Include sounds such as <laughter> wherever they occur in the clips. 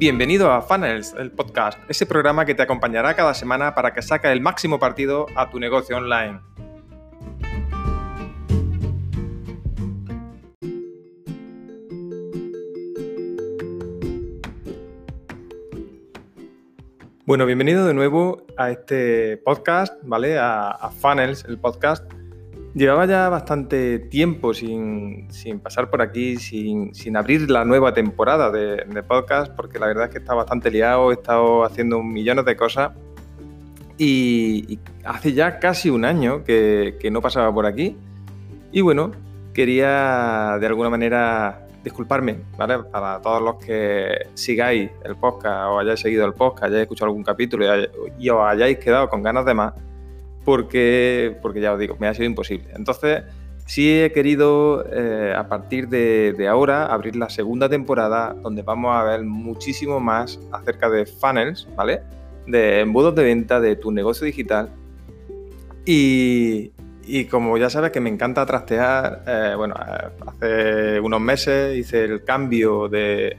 Bienvenido a Funnels, el podcast, ese programa que te acompañará cada semana para que saques el máximo partido a tu negocio online. Bueno, bienvenido de nuevo a este podcast, ¿vale? A, a Funnels, el podcast Llevaba ya bastante tiempo sin, pasar por aquí, sin, abrir la nueva temporada de, podcast, porque la verdad es que estaba bastante liado, he estado haciendo millones de cosas y, hace ya casi un año que, no pasaba por aquí. Y bueno, quería de alguna manera disculparme, ¿vale? Para todos los que sigáis el podcast o hayáis seguido el podcast, hayáis escuchado algún capítulo y os hayáis quedado con ganas de más porque, porque ya os digo, me ha sido imposible. Entonces, sí he querido eh, a partir de, ahora abrir la segunda temporada donde vamos a ver muchísimo más acerca de funnels, ¿vale? De embudos de venta de tu negocio digital. Y, como ya sabes que me encanta trastear, eh, bueno, hace unos meses hice el cambio de,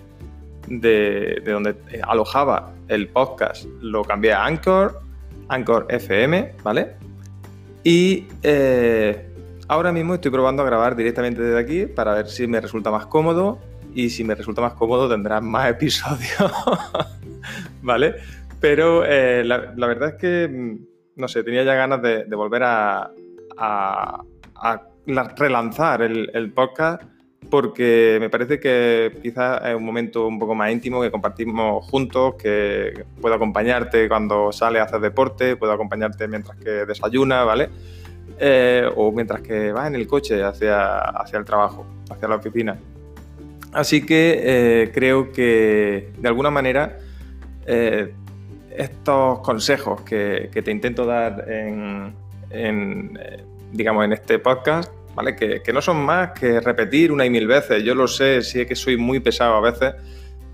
de, de donde alojaba el podcast, lo cambié a Anchor Anchor FM, ¿vale? Y eh, ahora mismo estoy probando a grabar directamente desde aquí para ver si me resulta más cómodo y si me resulta más cómodo tendrás más episodios, <laughs> ¿vale? Pero eh, la, verdad es que, mm, no sé, tenía ya ganas de, volver a, relanzar el podcast porque me parece que quizás es un momento un poco más íntimo que compartimos juntos, que puedo acompañarte cuando sale a hacer deporte, puedo acompañarte mientras que desayuna, ¿vale? Eh, o mientras que vas en el coche hacia, hacia el trabajo, hacia la oficina. Así que eh, creo que de alguna manera eh, estos consejos que, te intento dar digamos, en este podcast ¿vale? Que, no son más que repetir una y mil veces. Yo lo sé, sí que soy muy pesado a veces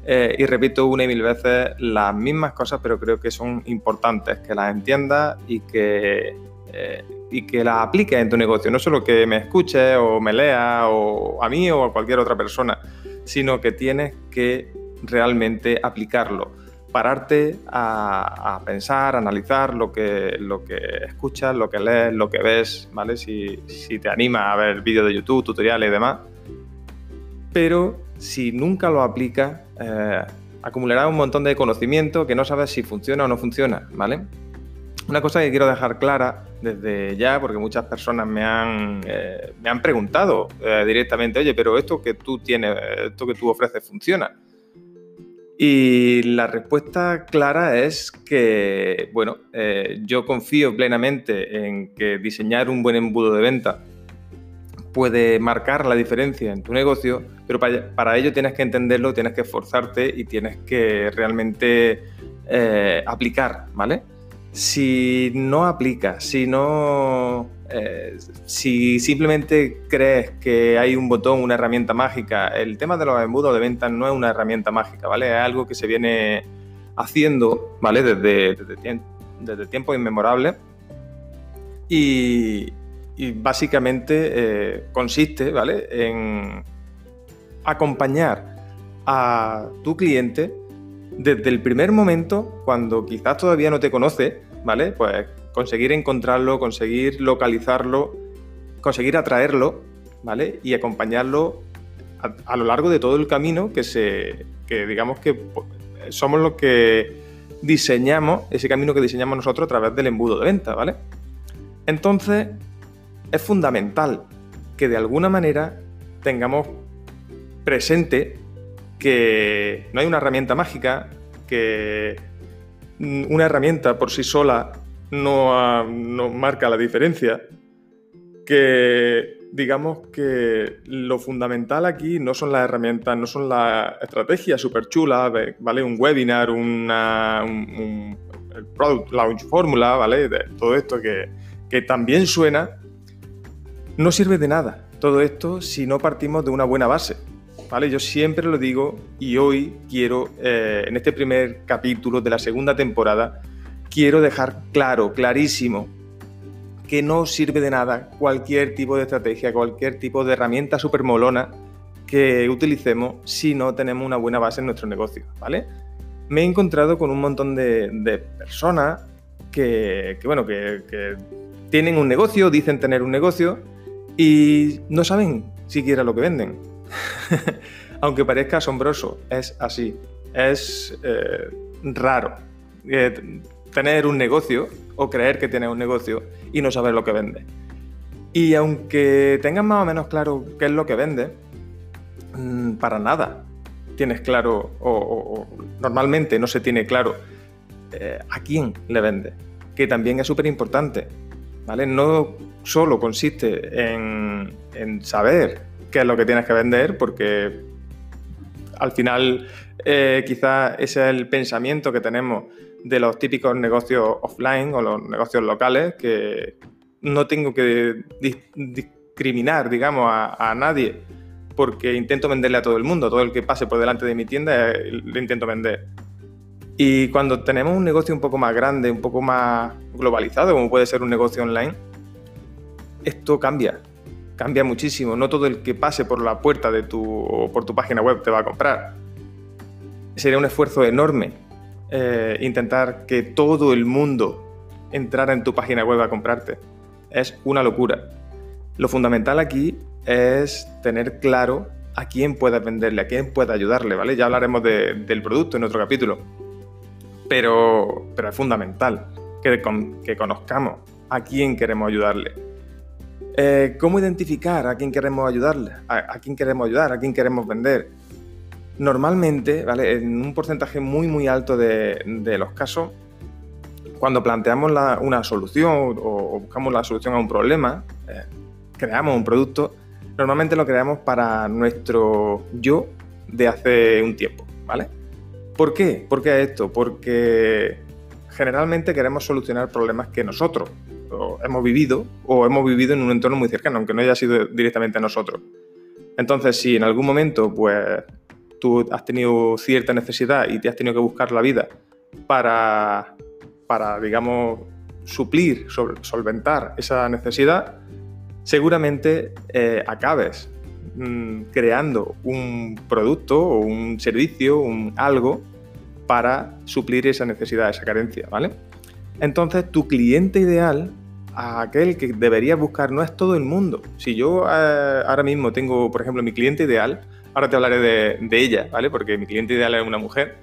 eh, y repito una y mil veces las mismas cosas, pero creo que son importantes que las entiendas y que, eh, y que las apliques en tu negocio. No solo que me escuches o me leas o a mí o a cualquier otra persona, sino que tienes que realmente aplicarlo pararte a, pensar, a analizar lo que, lo que escuchas, lo que lees, lo que ves, ¿vale? Si, te anima a ver vídeos de YouTube, tutoriales y demás. Pero si nunca lo aplicas, eh, acumularás un montón de conocimiento que no sabes si funciona o no funciona, ¿vale? Una cosa que quiero dejar clara desde ya, porque muchas personas me han, eh, me han preguntado eh, directamente, oye, pero esto que tú tienes, esto que tú ofreces, ¿funciona? Y la respuesta clara es que, bueno, eh, yo confío plenamente en que diseñar un buen embudo de venta puede marcar la diferencia en tu negocio, pero para, ello tienes que entenderlo, tienes que esforzarte y tienes que realmente eh, aplicar, ¿vale? Si no aplicas, si no eh, si simplemente crees que hay un botón, una herramienta mágica, el tema de los embudos de venta no es una herramienta mágica, ¿vale? Es algo que se viene haciendo, ¿vale? Desde, desde, tiempos inmemorables. Y, básicamente eh, consiste, ¿vale? En acompañar a tu cliente desde el primer momento, cuando quizás todavía no te conoce, ¿vale? Pues conseguir encontrarlo, conseguir localizarlo, conseguir atraerlo, ¿vale? Y acompañarlo a, lo largo de todo el camino que se, que digamos que somos los que diseñamos, ese camino que diseñamos nosotros a través del embudo de venta, ¿vale? Entonces, es fundamental que de alguna manera tengamos presente que no hay una herramienta mágica, que una herramienta por sí sola no, marca la diferencia. Que digamos que lo fundamental aquí no son las herramientas, no son las estrategias súper chulas, ¿vale? Un webinar, una, un, el Product Launch Formula, ¿vale? Todo esto que, que también suena, no sirve de nada todo esto si no partimos de una buena base. ¿Vale? Yo siempre lo digo y hoy quiero, eh, en este primer capítulo de la segunda temporada, quiero dejar claro, clarísimo, que no sirve de nada cualquier tipo de estrategia, cualquier tipo de herramienta súper molona que utilicemos si no tenemos una buena base en nuestro negocio, ¿vale? me he encontrado con un montón de, personas que, bueno, que, tienen un negocio, dicen tener un negocio y no saben siquiera lo que venden. <laughs> Aunque parezca asombroso, es así. Es eh, raro eh, tener un negocio o creer que tienes un negocio y no saber lo que vende. Y aunque tengas más o menos claro qué es lo que vende, mm, para nada tienes claro, o, normalmente no se tiene claro eh, a quién le vende, que también es súper importante. ¿vale? No solo consiste en, en saber qué es lo que tienes que vender, porque al final eh, quizás ese es el pensamiento que tenemos de los típicos negocios offline o los negocios locales, que no tengo que discriminar, digamos, a, nadie, porque intento venderle a todo el mundo, todo el que pase por delante de mi tienda eh, le intento vender. Y cuando tenemos un negocio un poco más grande, un poco más globalizado, como puede ser un negocio online, esto cambia cambia muchísimo. No todo el que pase por la puerta de tu, por tu página web te va a comprar. Sería un esfuerzo enorme eh, intentar que todo el mundo entrara en tu página web a comprarte. Es una locura. Lo fundamental aquí es tener claro a quién puedes venderle, a quién puedes ayudarle, ¿vale? Ya hablaremos del producto en otro capítulo. Pero, pero es fundamental que, que conozcamos a quién queremos ayudarle eh, ¿Cómo identificar a quién queremos ayudarle? A, quién queremos ayudar? ¿A quién queremos vender? Normalmente, ¿vale? en un porcentaje muy muy alto de, los casos, cuando planteamos una solución o, buscamos la solución a un problema, eh, creamos un producto, normalmente lo creamos para nuestro yo de hace un tiempo, ¿vale? ¿Por qué? ¿Por qué esto? Porque generalmente queremos solucionar problemas que nosotros hemos vivido o hemos vivido en un entorno muy cercano, aunque no haya sido directamente nosotros. Entonces, si en algún momento pues tú has tenido cierta necesidad y te has tenido que buscar la vida para, para digamos, suplir, solventar esa necesidad, seguramente eh, acabes mm, creando un producto o un servicio, un algo para suplir esa necesidad, esa carencia, ¿vale? Entonces, tu cliente ideal, aquel que deberías buscar, no es todo el mundo. Si yo eh, ahora mismo tengo, por ejemplo, mi cliente ideal, ahora te hablaré de, ella, ¿vale? Porque mi cliente ideal es una mujer.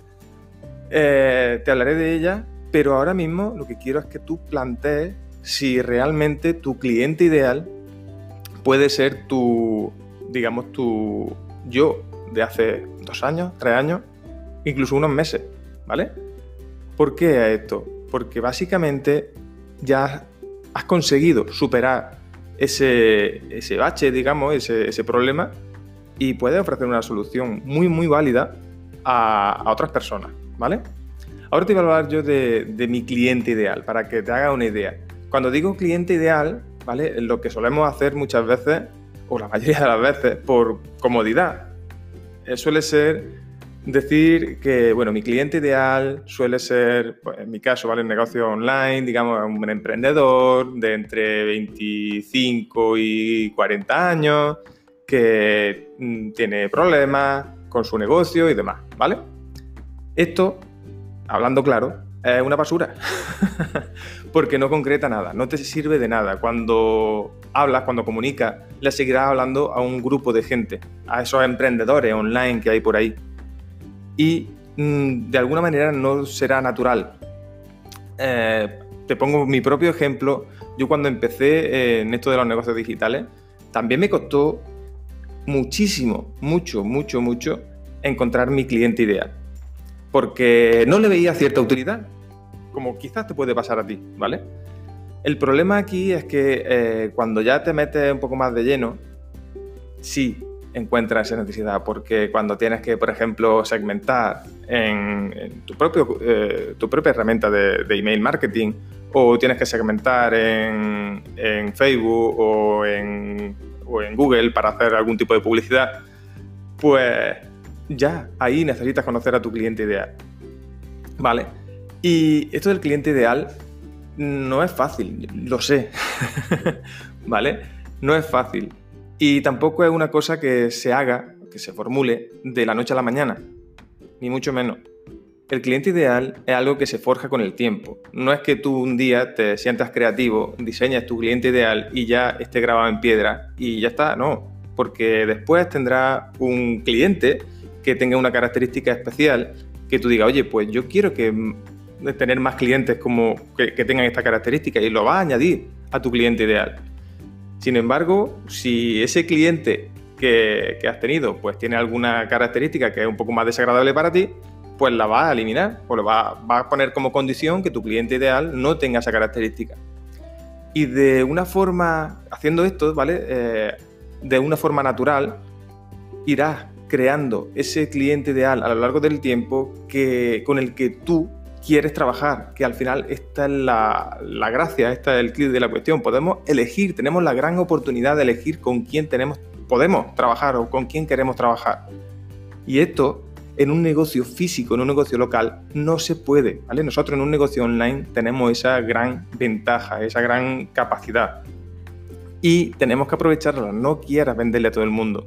Eh, te hablaré de ella, pero ahora mismo lo que quiero es que tú plantees si realmente tu cliente ideal puede ser tu, digamos, tu yo de hace dos años, tres años, incluso unos meses, ¿vale? ¿Por qué esto? porque básicamente ya has conseguido superar ese, ese bache, digamos, ese, problema, y puedes ofrecer una solución muy, muy válida a, otras personas, ¿vale? Ahora te voy a hablar yo de, de, mi cliente ideal, para que te haga una idea. Cuando digo cliente ideal, ¿vale? Lo que solemos hacer muchas veces, o la mayoría de las veces, por comodidad, eh, suele ser Decir que, bueno, mi cliente ideal suele ser, pues, en mi caso, ¿vale? Un negocio online, digamos, un emprendedor de entre 25 y 40 años, que mm, tiene problemas con su negocio y demás, ¿vale? Esto, hablando claro, es una basura, <laughs> porque no concreta nada, no te sirve de nada. Cuando hablas, cuando comunicas, le seguirás hablando a un grupo de gente, a esos emprendedores online que hay por ahí y mm, de alguna manera no será natural. Eh, te pongo mi propio ejemplo. Yo cuando empecé eh, en esto de los negocios digitales, también me costó muchísimo, mucho, mucho, mucho encontrar mi cliente ideal. Porque no le veía cierta utilidad, como quizás te puede pasar a ti, ¿vale? El problema aquí es que eh, cuando ya te metes un poco más de lleno, sí, encuentra esa necesidad, porque cuando tienes que, por ejemplo, segmentar en, tu, propio, eh, tu propia herramienta de, email marketing o tienes que segmentar en, Facebook o en, o en Google para hacer algún tipo de publicidad, pues ya ahí necesitas conocer a tu cliente ideal. ¿Vale? Y esto del cliente ideal no es fácil, lo sé. <laughs> ¿Vale? No es fácil. Y tampoco es una cosa que se haga, que se formule de la noche a la mañana, ni mucho menos. el cliente ideal es algo que se forja con el tiempo. No es que tú un día te sientas creativo, diseñas tu cliente ideal y ya esté grabado en piedra y ya está, no. Porque después tendrá un cliente que tenga una característica especial que tú digas, oye, pues yo quiero que tener más clientes como que, tengan esta característica y lo vas a añadir a tu cliente ideal. Sin embargo, si ese cliente que, has tenido pues tiene alguna característica que es un poco más desagradable para ti, pues la vas a eliminar o lo vas, a poner como condición que tu cliente ideal no tenga esa característica. Y de una forma, haciendo esto, ¿vale? Eh, de una forma natural, irás creando ese cliente ideal a lo largo del tiempo que, con el que tú quieres trabajar, que al final esta es la, la gracia, esta es el clic de la cuestión. Podemos elegir, tenemos la gran oportunidad de elegir con quién tenemos, podemos trabajar o con quién queremos trabajar. Y esto en un negocio físico, en un negocio local, no se puede. ¿vale? Nosotros en un negocio online tenemos esa gran ventaja, esa gran capacidad. Y tenemos que aprovecharla. No quieras venderle a todo el mundo.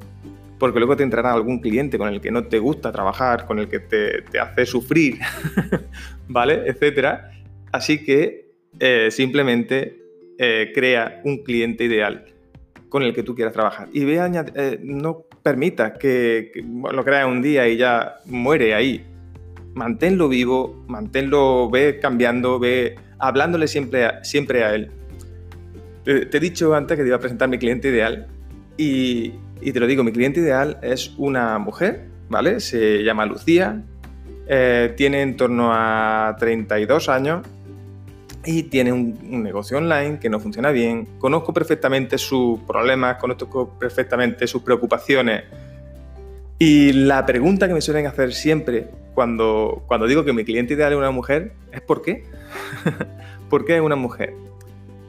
Porque luego te entrará algún cliente con el que no te gusta trabajar, con el que te, hace sufrir, <laughs> ¿vale? Etcétera. Así que eh, simplemente eh, crea un cliente ideal con el que tú quieras trabajar. Y ve eh, no permitas que, lo creas un día y ya muere ahí. Manténlo vivo, manténlo, ve cambiando, ve hablándole siempre a, siempre a él. Te, he dicho antes que te iba a presentar mi cliente ideal y, y, te lo digo, mi cliente ideal es una mujer, ¿vale? Se llama Lucía, eh, tiene en torno a 32 años y tiene un, negocio online que no funciona bien, conozco perfectamente sus problemas, conozco perfectamente sus preocupaciones. Y la pregunta que me suelen hacer siempre cuando, cuando digo que mi cliente ideal es una mujer es ¿por qué? <laughs> ¿Por qué es una mujer?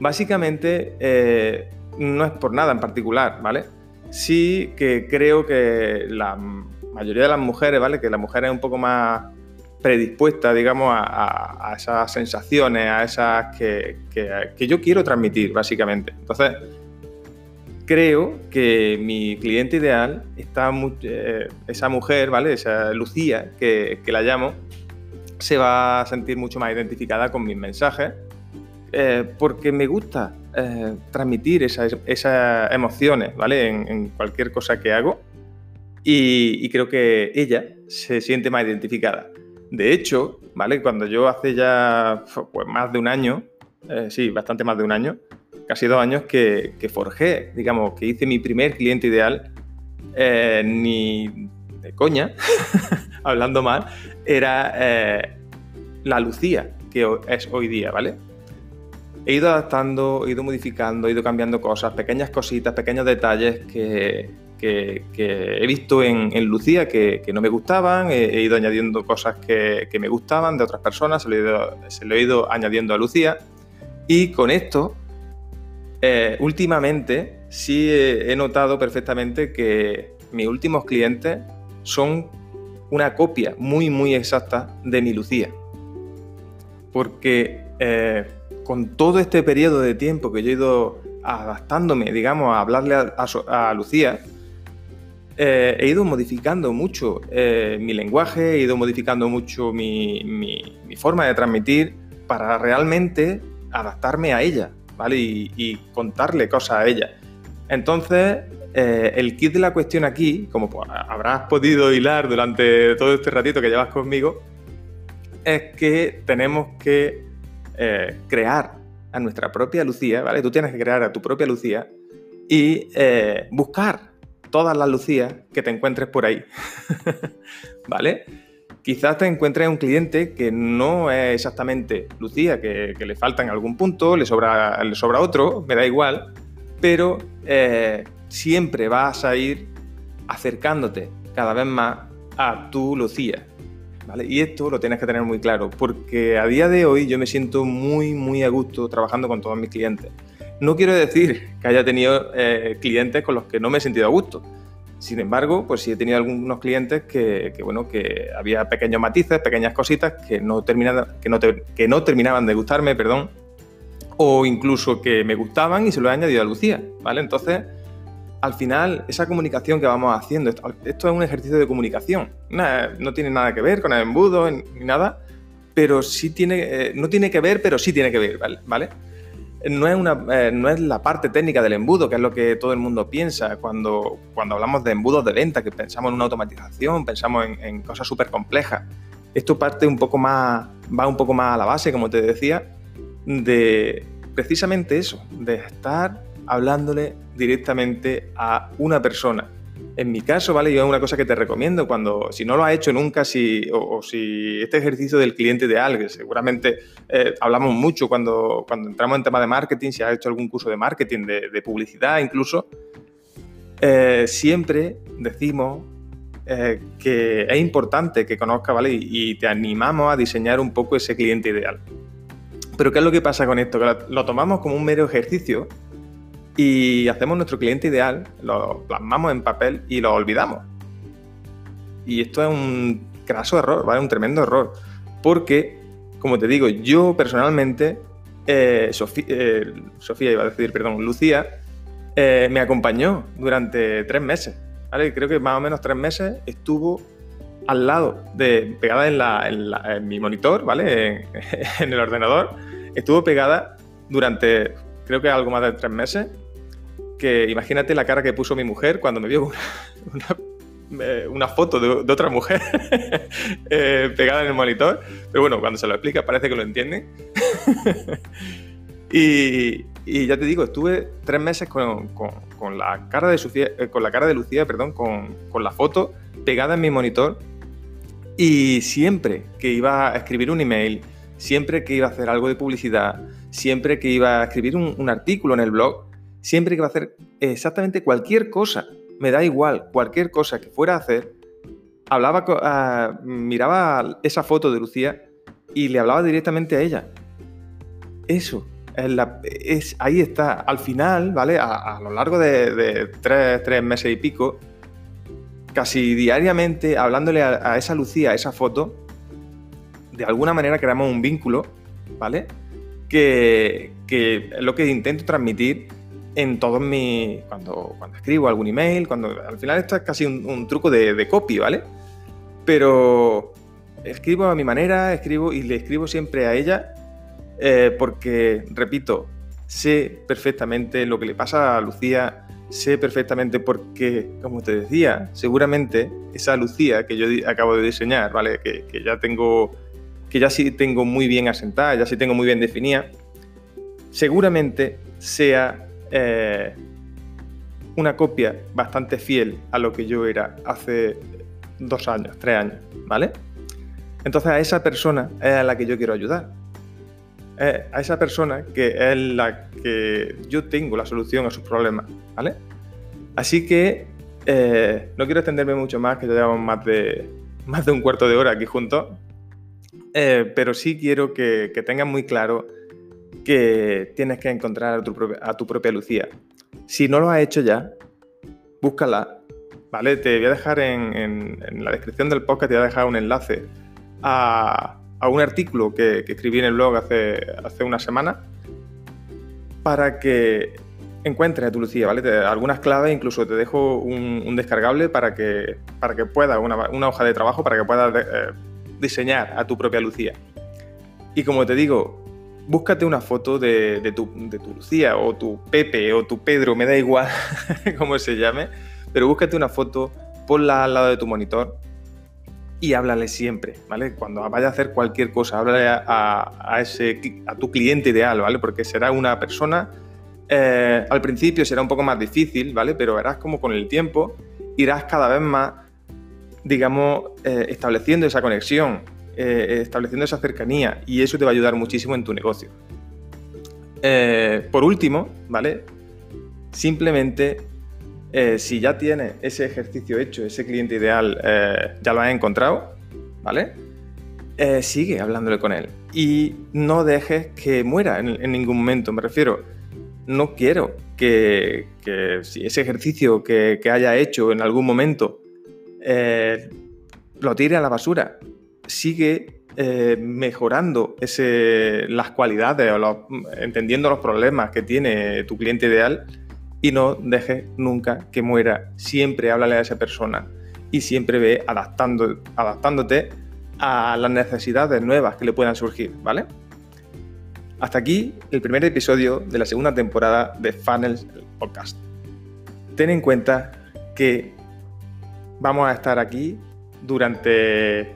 Básicamente eh, no es por nada en particular, ¿vale? Sí que creo que la mayoría de las mujeres, ¿vale? Que la mujer es un poco más predispuesta, digamos, a, esas sensaciones, a esas que, yo quiero transmitir, básicamente. Entonces, creo que mi cliente ideal está, eh, esa mujer, ¿vale? Esa Lucía, que, la llamo, se va a sentir mucho más identificada con mis mensajes, eh, porque me gusta eh, transmitir esas, emociones, ¿vale? En, cualquier cosa que hago. Y, creo que ella se siente más identificada. De hecho, ¿vale? Cuando yo hace ya pues, más de un año, eh, sí, bastante más de un año, casi dos años que, forjé, digamos, que hice mi primer cliente ideal, ni de coña, <laughs> hablando mal, era la Lucía, que es hoy día, ¿vale? He ido adaptando, he ido modificando, he ido cambiando cosas, pequeñas cositas, pequeños detalles que, he visto en, Lucía que, no me gustaban, he, ido añadiendo cosas que, me gustaban de otras personas, se lo he ido, añadiendo a Lucía. Y con esto, eh, últimamente sí he, notado perfectamente que mis últimos clientes son una copia muy, muy exacta de mi Lucía. Porque eh, con todo este periodo de tiempo que yo he ido adaptándome, digamos, a hablarle a Lucía, eh, he ido modificando mucho eh, mi lenguaje, he ido modificando mucho mi, forma de transmitir para realmente adaptarme a ella, ¿vale? Y, contarle cosas a ella. Entonces, eh, el kit de la cuestión aquí, como habrás podido hilar durante todo este ratito que llevas conmigo, es que tenemos que crear a nuestra propia Lucía, ¿vale? Tú tienes que crear a tu propia Lucía y buscar todas las Lucías que te encuentres por ahí. <laughs> ¿Vale? Quizás te encuentres un cliente que no es exactamente Lucía, que, le falta en algún punto, le sobra, le sobra otro, me da igual, pero eh, siempre vas a ir acercándote cada vez más a tu Lucía. ¿Vale? Y esto lo tienes que tener muy claro, porque a día de hoy yo me siento muy, muy a gusto trabajando con todos mis clientes. No quiero decir que haya tenido eh, clientes con los que no me he sentido a gusto. Sin embargo, pues sí he tenido algunos clientes que, bueno, que había pequeños matices, pequeñas cositas que no, terminaban, que no, que no terminaban de gustarme, perdón, o incluso que me gustaban y se lo he añadido a Lucía, ¿vale? Entonces, al final, esa comunicación que vamos haciendo, esto, es un ejercicio de comunicación. no tiene nada que ver con el embudo ni nada, pero sí tiene, eh, no tiene que ver, pero sí tiene que ver, ¿vale? No es, una, eh, no es la parte técnica del embudo, que es lo que todo el mundo piensa cuando, cuando hablamos de embudos de venta, que pensamos en una automatización, pensamos en, en cosas súper complejas. Esto parte un poco más, va un poco más a la base, como te decía, de precisamente eso, de estar hablándole directamente a una persona. En mi caso, ¿vale? Yo es una cosa que te recomiendo cuando, si no lo has hecho nunca, si, o, si este ejercicio del cliente ideal, que seguramente eh, hablamos mucho cuando, cuando entramos en tema de marketing, si has hecho algún curso de marketing, de, publicidad incluso, eh, siempre decimos eh, que es importante que conozca, ¿vale? Y, te animamos a diseñar un poco ese cliente ideal. Pero ¿qué es lo que pasa con esto? Lo tomamos como un mero ejercicio y hacemos nuestro cliente ideal, lo plasmamos en papel y lo olvidamos. Y esto es un craso error, ¿vale? Un tremendo error. Porque, como te digo, yo personalmente, eh, eh, Sofía, iba a decir, perdón, Lucía, eh, me acompañó durante tres meses. ¿vale? Creo que más o menos tres meses estuvo al lado de, pegada en, mi monitor, ¿vale? <laughs> En, el ordenador. Estuvo pegada durante, creo que algo más de tres meses que imagínate la cara que puso mi mujer cuando me vio una, eh, foto de, otra mujer <laughs> eh, pegada en el monitor. Pero bueno, cuando se lo explica parece que lo entiende. <laughs> y, ya te digo, estuve tres meses con, la, cara de eh, con la cara de Lucía, perdón, con, la foto pegada en mi monitor. Y siempre que iba a escribir un email, siempre que iba a hacer algo de publicidad, siempre que iba a escribir un artículo en el blog, siempre que va a hacer exactamente cualquier cosa, me da igual, cualquier cosa que fuera a hacer, hablaba, ah, miraba esa foto de Lucía y le hablaba directamente a ella. Eso, es, ahí está. Al final, ¿vale? A, lo largo de, tres, meses y pico, casi diariamente, hablándole a, esa Lucía, a esa foto, de alguna manera creamos un vínculo, ¿vale? Que, que es lo que intento transmitir en todos mis. Cuando, cuando escribo algún email, cuando. Al final esto es casi un, truco de, copy, ¿vale? Pero escribo a mi manera, escribo y le escribo siempre a ella, eh, porque, repito, sé perfectamente lo que le pasa a Lucía, sé perfectamente porque, como te decía, seguramente esa Lucía que yo acabo de diseñar, ¿vale? Que, que ya tengo. que ya sí tengo muy bien asentada, ya sí tengo muy bien definida, seguramente sea eh, una copia bastante fiel a lo que yo era hace dos años, tres años, ¿vale? Entonces a esa persona es a la que yo quiero ayudar. a esa persona que es la que yo tengo la solución a sus problemas, ¿vale? Así que eh, no quiero extenderme mucho más, que ya llevamos más de, más de un cuarto de hora aquí juntos, eh, pero sí quiero que, que tengan muy claro que tienes que encontrar a tu, propia, Lucía. Si no lo has hecho ya, búscala. ¿Vale? Te voy a dejar en, la descripción del podcast, te voy a dejar un enlace a, un artículo que, escribí en el blog hace, hace una semana para que encuentres a tu Lucía, ¿vale? algunas claves, incluso te dejo un, descargable para que, para que puedas, una, hoja de trabajo para que puedas eh, diseñar a tu propia Lucía. Y como te digo, búscate una foto de, tu, Lucía o tu Pepe o tu Pedro, me da igual <laughs> cómo se llame, pero búscate una foto, ponla al lado de tu monitor y háblale siempre, ¿vale? Cuando vaya a hacer cualquier cosa, háblale a, ese, a tu cliente ideal, ¿vale? Porque será una persona, eh, al principio será un poco más difícil, ¿vale? Pero verás como con el tiempo irás cada vez más, digamos, eh, estableciendo esa conexión eh, estableciendo esa cercanía y eso te va a ayudar muchísimo en tu negocio. Eh, por último, ¿vale? Simplemente, eh, si ya tienes ese ejercicio hecho, ese cliente ideal, ya lo has encontrado, ¿vale? sigue hablándole con él y no dejes que muera en, ningún momento. Me refiero, no quiero que, si ese ejercicio que, que, haya hecho en algún momento lo tire a la basura sigue eh, mejorando las cualidades o entendiendo los problemas que tiene tu cliente ideal y no dejes nunca que muera. Siempre háblale a esa persona y siempre ve adaptando, adaptándote a las necesidades nuevas que le puedan surgir, ¿vale? Hasta aquí el primer episodio de la segunda temporada de Funnels Podcast. Ten en cuenta que vamos a estar aquí durante,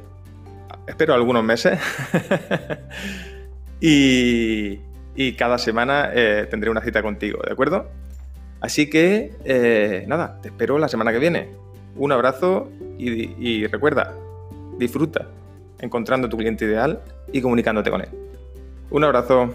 espero, algunos meses. <laughs> y, cada semana eh, tendré una cita contigo, ¿de acuerdo? Así que, eh, nada, te espero la semana que viene. Un abrazo y recuerda, disfruta encontrando tu cliente ideal y comunicándote con él. Un abrazo.